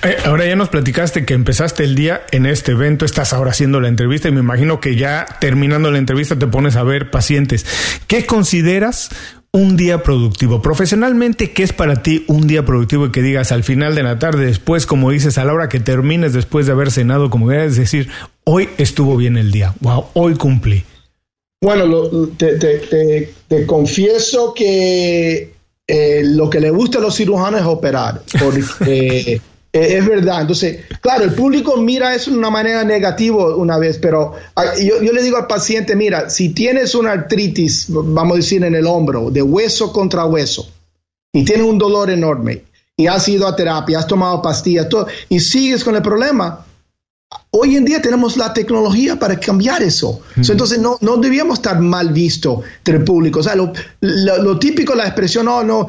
Eh, ahora ya nos platicaste que empezaste el día en este evento, estás ahora haciendo la entrevista y me imagino que ya terminando la entrevista te pones a ver pacientes. ¿Qué consideras un día productivo? Profesionalmente, ¿qué es para ti un día productivo y que digas al final de la tarde, después, como dices, a la hora que termines después de haber cenado, como quieras decir, hoy estuvo bien el día, wow, hoy cumplí? Bueno, te, confieso que eh, lo que le gusta a los cirujanos es operar, porque eh, es verdad. Entonces, claro, el público mira eso de una manera negativa una vez, pero ah, yo, le digo al paciente, mira, si tienes una artritis, vamos a decir en el hombro, de hueso contra hueso, y tienes un dolor enorme, y has ido a terapia, has tomado pastillas, todo, y sigues con el problema, Hoy en día tenemos la tecnología para cambiar eso. Entonces no, no debíamos estar mal visto del público. O sea, lo, lo, típico, la expresión, no, no,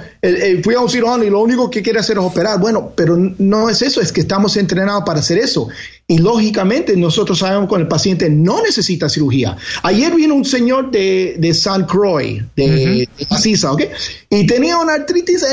fui a un cirujano y lo único que quiere hacer es operar. Bueno, pero no es eso, es que estamos entrenados para hacer eso. Y lógicamente nosotros sabemos que el paciente no necesita cirugía. Ayer vino un señor de, de San Croix, de, uh ¿ok? Y tenía una artritis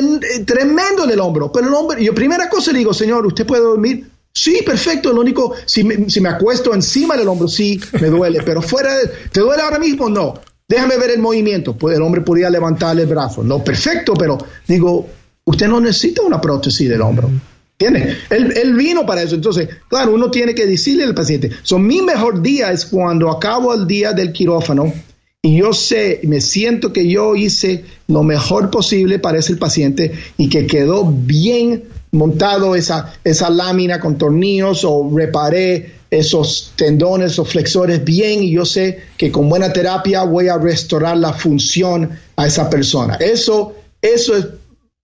tremendo en el hombro. Pero el hombre, yo primera cosa le digo, señor, ¿usted puede dormir? Sí, perfecto. Lo único, si me, si me acuesto encima del hombro, sí, me duele. Pero fuera, de, ¿te duele ahora mismo? No. Déjame ver el movimiento. Pues el hombre podría levantar el brazo. No, perfecto, pero digo, usted no necesita una prótesis del hombro. ¿Tiene? Él, él, vino para eso. Entonces, claro, uno tiene que decirle al paciente. So, mi mejor día es cuando acabo el día del quirófano y yo sé, me siento que yo hice lo mejor posible para ese paciente y que quedó bien montado esa, esa lámina con tornillos o reparé esos tendones o flexores bien y yo sé que con buena terapia voy a restaurar la función a esa persona. Eso, eso es,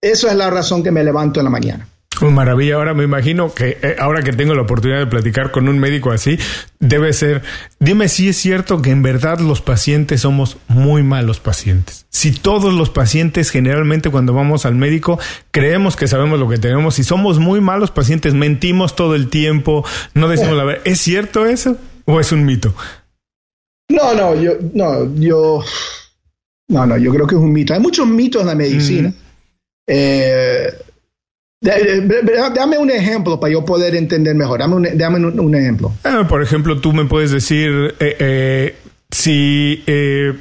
eso es la razón que me levanto en la mañana. Maravilla, ahora me imagino que eh, ahora que tengo la oportunidad de platicar con un médico así, debe ser, dime si es cierto que en verdad los pacientes somos muy malos pacientes. Si todos los pacientes generalmente cuando vamos al médico creemos que sabemos lo que tenemos y somos muy malos pacientes, mentimos todo el tiempo, no decimos la verdad. ¿Es cierto eso o es un mito? No, no, yo, no, yo, no, no, yo creo que es un mito. Hay muchos mitos en la medicina. Eh, Dame un ejemplo para yo poder entender mejor. Dame un, un, ejemplo. Ah, por ejemplo, tú me puedes decir eh, eh, si eh,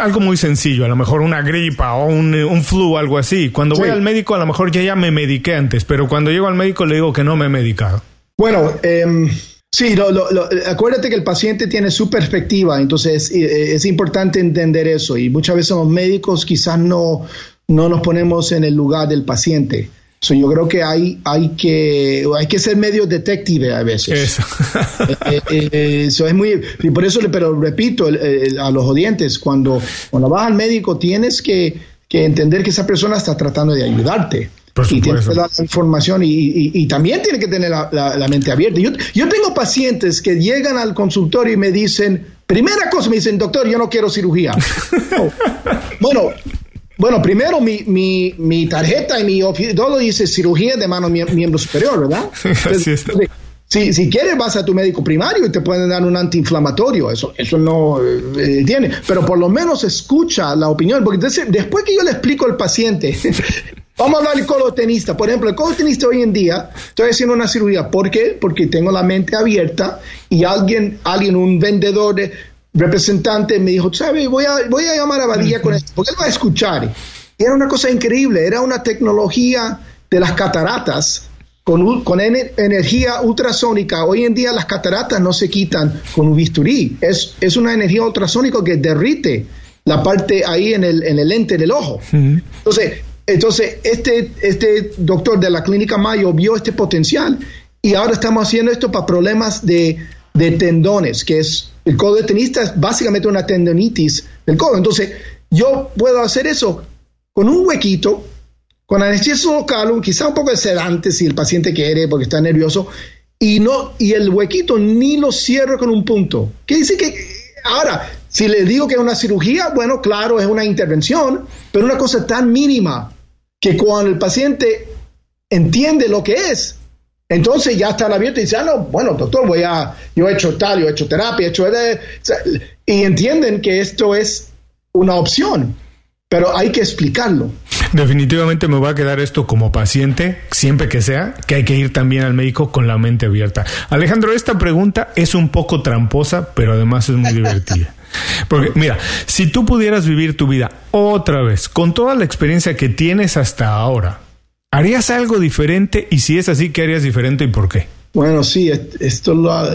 algo muy sencillo, a lo mejor una gripa o un, un flu, algo así. Cuando voy al médico, a lo mejor ya, ya me mediqué antes, pero cuando llego al médico le digo que no me he medicado. Bueno, em, Sí, acuérdate que el paciente tiene su perspectiva, entonces es importante entender eso y muchas veces los médicos quizás no, no nos ponemos en el lugar del paciente yo creo que hay, hay, que hay que ser medio detective a veces. Eso. Eh, eh, eh, es muy. Y por eso, pero repito a los oyentes, cuando, cuando vas al médico tienes que, que entender que esa persona está tratando de ayudarte. y tienes que dar la información y, y, también tiene que tener la, la, mente abierta. Yo, yo tengo pacientes que llegan al consultorio y me dicen, primera cosa, me dicen, doctor, yo no quiero cirugía. Bueno, bueno, primero mi, mi, mi tarjeta y mi todo dice cirugía de mano miembro superior, ¿verdad? si, si quieres vas a tu médico primario y te pueden dar un antiinflamatorio, eso, eso no eh, tiene, pero por lo menos escucha la opinión, porque después que yo le explico al paciente, vamos a hablar del colotenista, por ejemplo, el colotenista hoy en día, estoy haciendo una cirugía, ¿por qué? Porque tengo la mente abierta y alguien, alguien un vendedor de representante me dijo, ¿sabes? Voy a, voy a llamar a Badilla con esto, porque él va a escuchar. Y era una cosa increíble, era una tecnología de las cataratas con, con energía ultrasónica. Hoy en día las cataratas no se quitan con un bisturí, es, es una energía ultrasónica que derrite la parte ahí en el, en el lente del ojo. Entonces, entonces este, este doctor de la clínica Mayo vio este potencial y ahora estamos haciendo esto para problemas de, de tendones, que es el codo de tenista es básicamente una tendonitis del codo. Entonces, yo puedo hacer eso con un huequito, con anestesia local, quizá un poco de sedante si el paciente quiere porque está nervioso, y no y el huequito ni lo cierro con un punto. ¿Qué dice que ahora si le digo que es una cirugía, bueno, claro, es una intervención, pero una cosa tan mínima que cuando el paciente entiende lo que es, entonces ya está abierto y dice, ah, no, bueno, doctor, voy a, yo he hecho tal, yo he hecho terapia, he hecho... y entienden que esto es una opción, pero hay que explicarlo. Definitivamente me va a quedar esto como paciente, siempre que sea, que hay que ir también al médico con la mente abierta. Alejandro, esta pregunta es un poco tramposa, pero además es muy divertida. Porque mira, si tú pudieras vivir tu vida otra vez, con toda la experiencia que tienes hasta ahora, ¿Harías algo diferente? Y si es así, ¿qué harías diferente y por qué? Bueno, sí, esto lo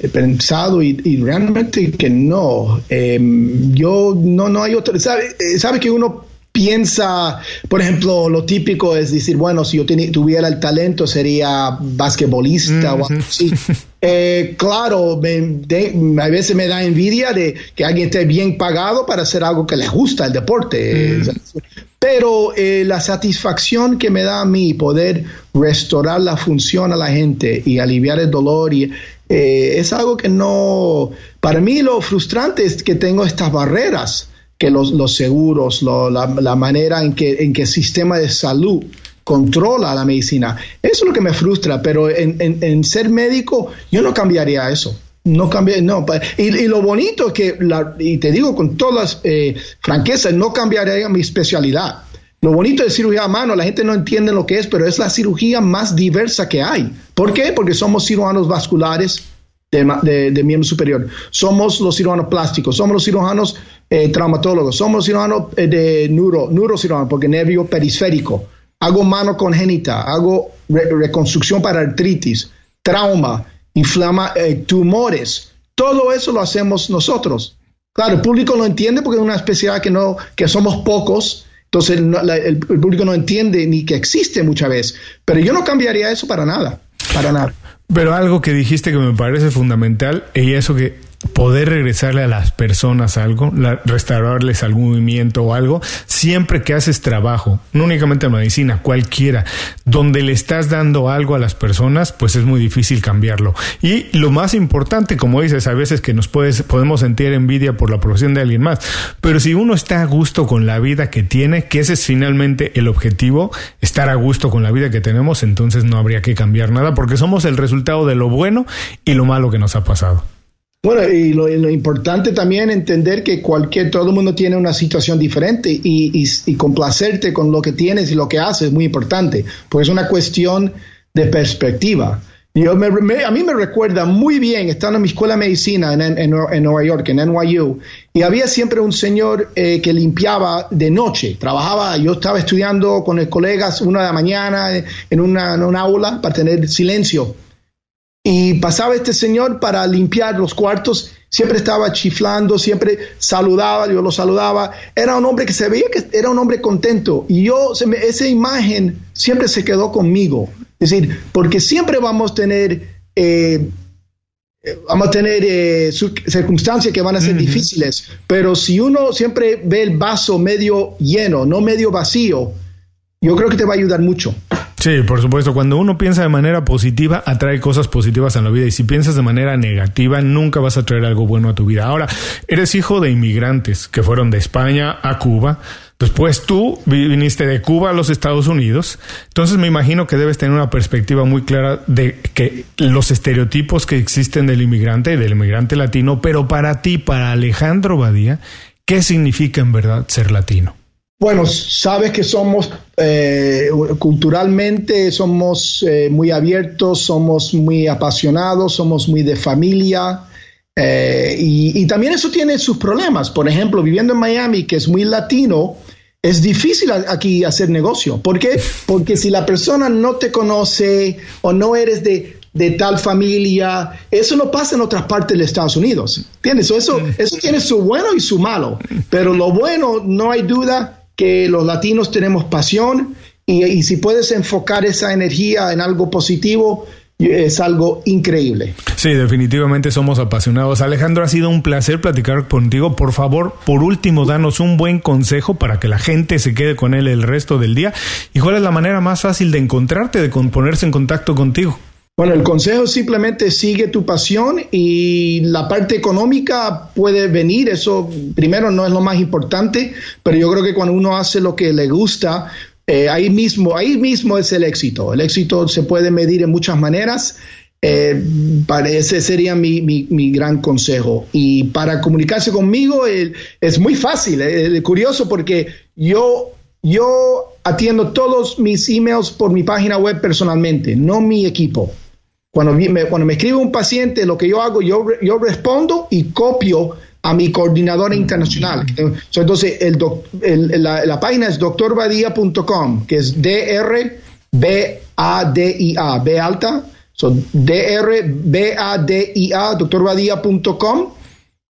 he pensado y, realmente que no. Em, yo no, no hay. ¿Sabe, eh, sabe que uno piensa, por ejemplo, lo típico es decir, bueno, si yo tuviera el talento sería basquetbolista o algo así. Eh, claro, a veces me da envidia de que alguien esté bien pagado para hacer algo que le gusta, el deporte. Pero eh, la satisfacción que me da a mí poder restaurar la función a la gente y aliviar el dolor y, eh, es algo que no, para mí lo frustrante es que tengo estas barreras que los, seguros, la, manera en que, el sistema de salud controla la medicina. Eso es lo que me frustra, pero en, ser médico yo no cambiaría eso. No cambia, no. Y, lo bonito es que, y te digo con todas eh, franquezas, no cambiaría mi especialidad. Lo bonito de cirugía a mano, la gente no entiende lo que es, pero es la cirugía más diversa que hay. ¿Por qué? Porque somos cirujanos vasculares de, de miembro superior, somos los cirujanos plásticos, somos los cirujanos eh, traumatólogos, somos cirujanos eh, de neuro, porque nervio periférico, hago mano congénita, hago reconstrucción para artritis, trauma, inflama, eh, tumores, todo eso lo hacemos nosotros. Claro, el público no entiende porque es una especialidad que, no, que somos pocos, entonces el, público no entiende ni que existe muchas veces, pero yo no cambiaría eso para nada, para nada. Pero algo que dijiste que me parece fundamental, y eso que poder regresarle a las personas algo, restaurarles algún movimiento o algo, siempre que haces trabajo, no únicamente en medicina, cualquiera, donde le estás dando algo a las personas, pues es muy difícil cambiarlo. Y lo más importante, como dices, a veces que nos puedes, podemos sentir envidia por la profesión de alguien más, pero si uno está a gusto con la vida que tiene, que ese es finalmente el objetivo, estar a gusto con la vida que tenemos, entonces no habría que cambiar nada, porque somos el resultado de lo bueno y lo malo que nos ha pasado. Bueno, y lo, importante también entender que cualquier, todo el mundo tiene una situación diferente y, complacerte con lo que tienes y lo que haces es muy importante, porque es una cuestión de perspectiva. Yo me, a mí me recuerda muy bien, estando en mi escuela de medicina en, Nueva York, en NYU, y había siempre un señor eh, que limpiaba de noche, trabajaba, yo estaba estudiando con colegas una de la mañana en una, en una aula para tener silencio y pasaba este señor para limpiar los cuartos, siempre estaba chiflando, siempre saludaba, yo lo saludaba. Era un hombre que se veía que era un hombre contento. Y yo, esa imagen siempre se quedó conmigo. Es decir, porque siempre vamos a tener, eh, vamos a tener eh, circunstancias que van a ser difíciles, pero si uno siempre ve el vaso medio lleno, no medio vacío, yo creo que te va a ayudar mucho. Sí, por supuesto. Cuando uno piensa de manera positiva, atrae cosas positivas en la vida. Y si piensas de manera negativa, nunca vas a traer algo bueno a tu vida. Ahora, eres hijo de inmigrantes que fueron de España a Cuba. Después tú viniste de Cuba a los Estados Unidos. Entonces me imagino que debes tener una perspectiva muy clara de que los estereotipos que existen del inmigrante y del inmigrante latino, pero para ti, para Alejandro Badía, ¿qué significa en verdad ser latino? Bueno, sabes que somos eh, culturalmente, somos eh, muy abiertos, somos muy apasionados, somos muy de familia. Eh, y, también eso tiene sus problemas. Por ejemplo, viviendo en Miami, que es muy latino, es difícil aquí hacer negocio. ¿Por qué? Porque si la persona no te conoce o no eres de, tal familia, eso no pasa en otras partes de Estados Unidos. ¿Entiendes? Eso, eso tiene su bueno y su malo. Pero lo bueno, no hay duda que los latinos tenemos pasión y, y si puedes enfocar esa energía en algo positivo, es algo increíble. Sí, definitivamente somos apasionados. Alejandro, ha sido un placer platicar contigo. Por favor, por último, danos un buen consejo para que la gente se quede con él el resto del día. ¿Y cuál es la manera más fácil de encontrarte, de ponerse en contacto contigo? Bueno, el consejo simplemente sigue tu pasión y la parte económica puede venir, eso primero no es lo más importante, pero yo creo que cuando uno hace lo que le gusta, eh, ahí, mismo, ahí mismo es el éxito. El éxito se puede medir en muchas maneras. Eh, ese sería mi, mi, gran consejo. Y para comunicarse conmigo es muy fácil, curioso porque yo, yo atiendo todos mis emails por mi página web personalmente, no mi equipo. Cuando me, cuando me escribe un paciente, lo que yo hago, yo, yo respondo y copio a mi coordinadora internacional. entonces, el, la, página es doctorbadia.com, que es D-R-B-A-D-I-A, B alta, so, D-R-B-A-D-I-A, doctorbadia.com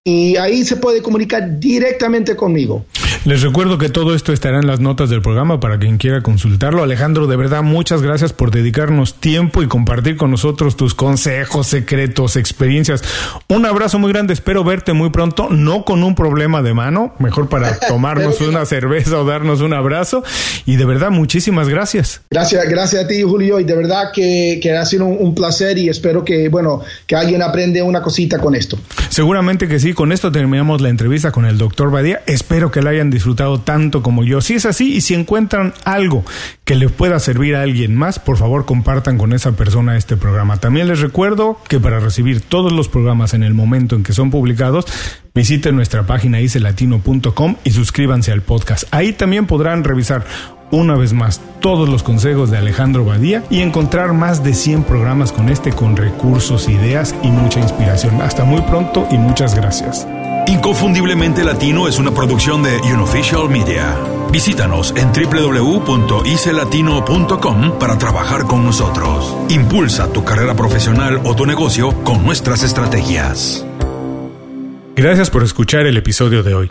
y ahí se puede comunicar directamente conmigo. Les recuerdo que todo esto estará en las notas del programa para quien quiera consultarlo. Alejandro, de verdad, muchas gracias por dedicarnos tiempo y compartir con nosotros tus consejos, secretos, experiencias. Un abrazo muy grande, espero verte muy pronto, no con un problema de mano, mejor para tomarnos una cerveza o darnos un abrazo. Y de verdad, muchísimas gracias. Gracias, gracias a ti, Julio, y de verdad que, que ha sido un, un placer y espero que, bueno, que alguien aprende una cosita con esto. Seguramente que sí con esto terminamos la entrevista con el doctor Badía. Espero que la hayan disfrutado tanto como yo. Si es así y si encuentran algo que le pueda servir a alguien más, por favor compartan con esa persona este programa. También les recuerdo que para recibir todos los programas en el momento en que son publicados, visiten nuestra página icelatino.com y suscríbanse al podcast. Ahí también podrán revisar una vez más todos los consejos de Alejandro Badía y encontrar más de 100 programas con este con recursos, ideas y mucha inspiración. Hasta muy pronto y muchas gracias. Inconfundiblemente Latino es una producción de Unofficial Media. Visítanos en www.icelatino.com para trabajar con nosotros. Impulsa tu carrera profesional o tu negocio con nuestras estrategias. Gracias por escuchar el episodio de hoy.